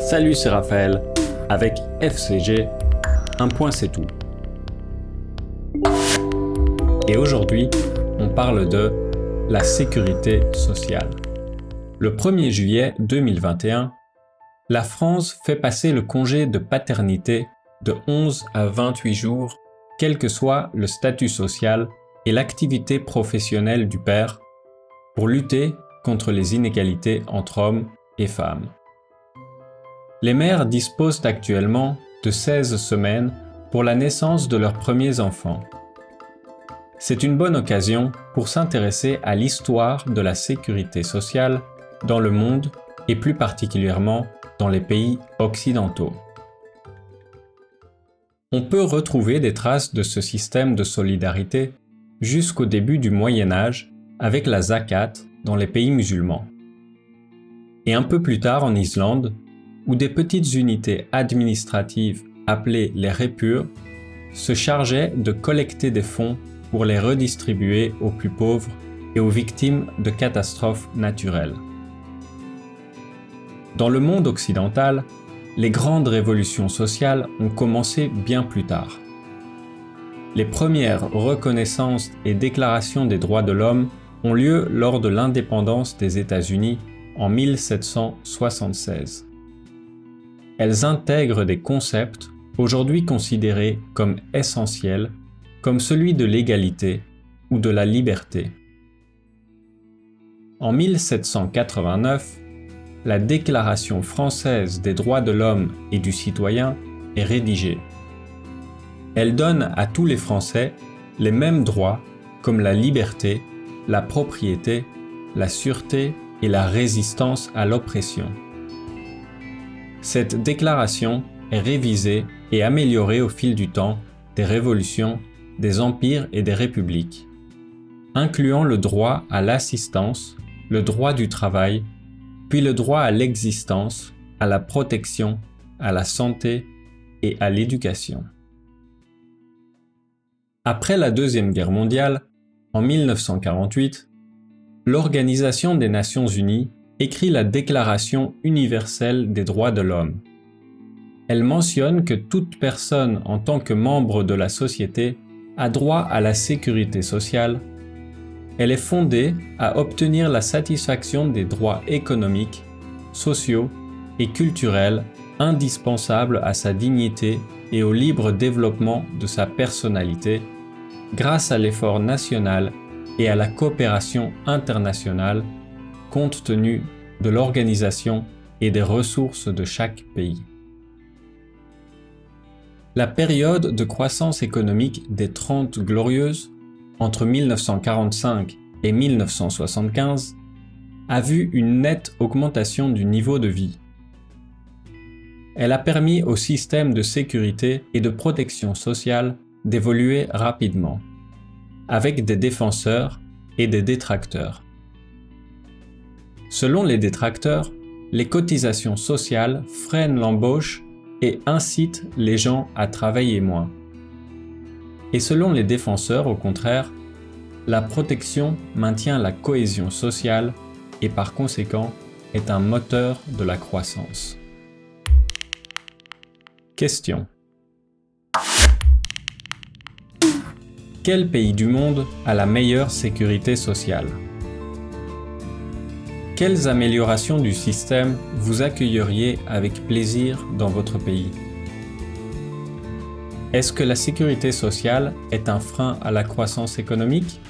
Salut, c'est Raphaël. Avec FCG, un point c'est tout. Et aujourd'hui, on parle de la sécurité sociale. Le 1er juillet 2021, la France fait passer le congé de paternité de 11 à 28 jours, quel que soit le statut social et l'activité professionnelle du père, pour lutter contre les inégalités entre hommes et femmes. Les mères disposent actuellement de 16 semaines pour la naissance de leurs premiers enfants. C'est une bonne occasion pour s'intéresser à l'histoire de la sécurité sociale dans le monde et plus particulièrement dans les pays occidentaux. On peut retrouver des traces de ce système de solidarité jusqu'au début du Moyen Âge avec la zakat dans les pays musulmans. Et un peu plus tard en Islande, où des petites unités administratives appelées les répures se chargeaient de collecter des fonds pour les redistribuer aux plus pauvres et aux victimes de catastrophes naturelles. Dans le monde occidental, les grandes révolutions sociales ont commencé bien plus tard. Les premières reconnaissances et déclarations des droits de l'homme ont lieu lors de l'indépendance des États-Unis en 1776. Elles intègrent des concepts aujourd'hui considérés comme essentiels, comme celui de l'égalité ou de la liberté. En 1789, la Déclaration française des droits de l'homme et du citoyen est rédigée. Elle donne à tous les Français les mêmes droits comme la liberté, la propriété, la sûreté et la résistance à l'oppression. Cette déclaration est révisée et améliorée au fil du temps des révolutions, des empires et des républiques, incluant le droit à l'assistance, le droit du travail, puis le droit à l'existence, à la protection, à la santé et à l'éducation. Après la Deuxième Guerre mondiale, en 1948, l'Organisation des Nations Unies écrit la Déclaration universelle des droits de l'homme. Elle mentionne que toute personne en tant que membre de la société a droit à la sécurité sociale. Elle est fondée à obtenir la satisfaction des droits économiques, sociaux et culturels indispensables à sa dignité et au libre développement de sa personnalité grâce à l'effort national et à la coopération internationale compte tenu de l'organisation et des ressources de chaque pays. La période de croissance économique des Trente Glorieuses, entre 1945 et 1975, a vu une nette augmentation du niveau de vie. Elle a permis au système de sécurité et de protection sociale d'évoluer rapidement, avec des défenseurs et des détracteurs. Selon les détracteurs, les cotisations sociales freinent l'embauche et incitent les gens à travailler moins. Et selon les défenseurs, au contraire, la protection maintient la cohésion sociale et par conséquent est un moteur de la croissance. Question. Quel pays du monde a la meilleure sécurité sociale? Quelles améliorations du système vous accueilleriez avec plaisir dans votre pays? Est-ce que la sécurité sociale est un frein à la croissance économique?